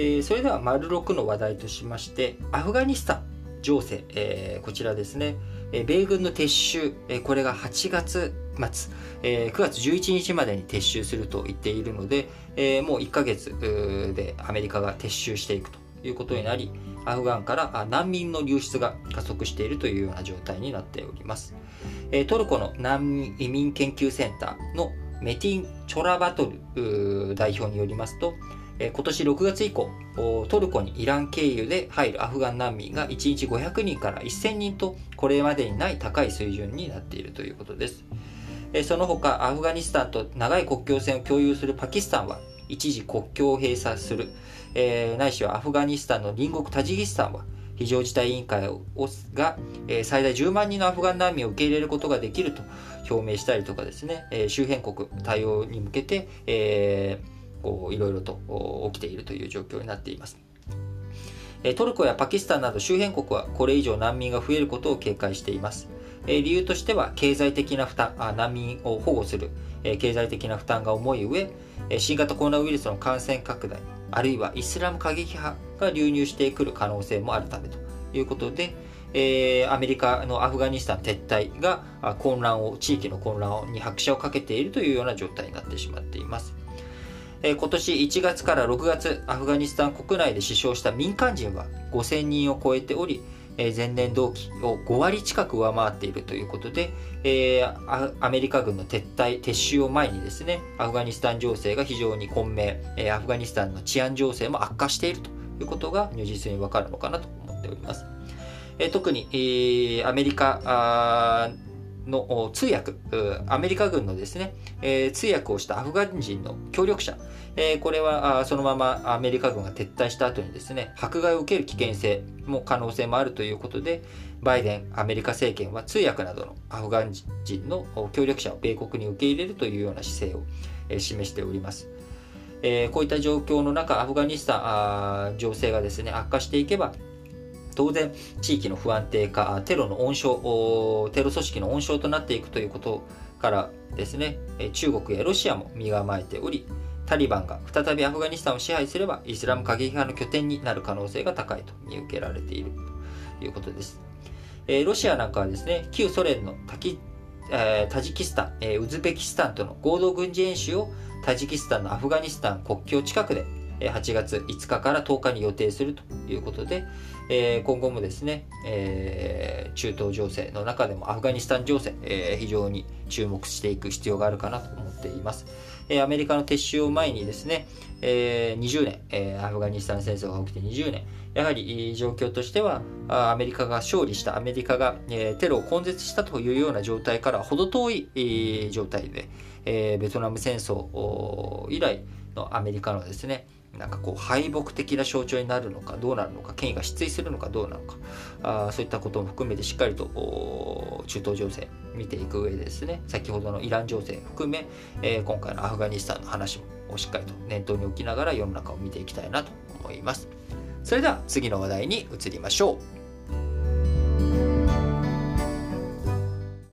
えー、それでは、丸6の話題としまして、アフガニスタン情勢、えー、こちらですね、えー、米軍の撤収、えー、これが8月末、えー、9月11日までに撤収すると言っているので、えー、もう1ヶ月でアメリカが撤収していくということになり、アフガンから難民の流出が加速しているというような状態になっております。えー、トルコの難民移民研究センターのメティン・チョラバトル代表によりますと、今年6月以降、トルコにイラン経由で入るアフガン難民が1日500人から1000人と、これまでにない高い水準になっているということです。その他、アフガニスタンと長い国境線を共有するパキスタンは、一時国境を閉鎖する、えー、ないしはアフガニスタンの隣国タジキスタンは、非常事態委員会をが、えー、最大10万人のアフガン難民を受け入れることができると表明したりとかですね、えー、周辺国対応に向けて、えーこういろいろと起きているという状況になっています。トルコやパキスタンなど周辺国はこれ以上難民が増えることを警戒しています。理由としては経済的な負担、難民を保護する経済的な負担が重い上、新型コロナウイルスの感染拡大、あるいはイスラム過激派が流入してくる可能性もあるためということで、えー、アメリカのアフガニスタン撤退が混乱を、地域の混乱に拍車をかけているというような状態になってしまっています。えー、今年1月から6月、アフガニスタン国内で死傷した民間人は5000人を超えており、えー、前年同期を5割近く上回っているということで、えー、アメリカ軍の撤退、撤収を前にですね、アフガニスタン情勢が非常に混迷、え、アフガニスタンの治安情勢も悪化しているということが如実にわかるのかなと思っております。え、特に、え、アメリカの通訳、アメリカ軍のですね、え、通訳をしたアフガン人の協力者、え、これはそのままアメリカ軍が撤退した後にですね、迫害を受ける危険性も可能性もあるということで、バイデン、アメリカ政権は通訳などのアフガン人の協力者を米国に受け入れるというような姿勢を、示しております。え、こういった状況の中、アフガニスタン情勢がですね、悪化していけば、当然地域の不安定化テロの温床テロ組織の温床となっていくということからですね中国やロシアも身構えておりタリバンが再びアフガニスタンを支配すればイスラム過激派の拠点になる可能性が高いと見受けられているということです。えロシアなんかはですね旧ソ連のタキ、えタジキスタン、えウズベキスタンとの合同軍事演習をタジキスタンのアフガニスタン国境近くで8月5日から10日に予定するということで、えー、今後もですね、えー、中東情勢の中でもアフガニスタン情勢、えー、非常に注目していく必要があるかなと思っています。アメリカの撤収を前にですね、え20年、アフガニスタン戦争が起きて20年、やはり状況としては、アメリカが勝利した、アメリカが、テロを根絶したというような状態から程遠い、状態で、ベトナム戦争以来のアメリカのですね、なんかこう敗北的な象徴になるのかどうなるのか権威が失墜するのかどうなのかあそういったことも含めてしっかりと中東情勢見ていく上でですね先ほどのイラン情勢含め、えー、今回のアフガニスタンの話もしっかりと念頭に置きながら世の中を見ていきたいなと思います。それでは次の話題に移りましょう。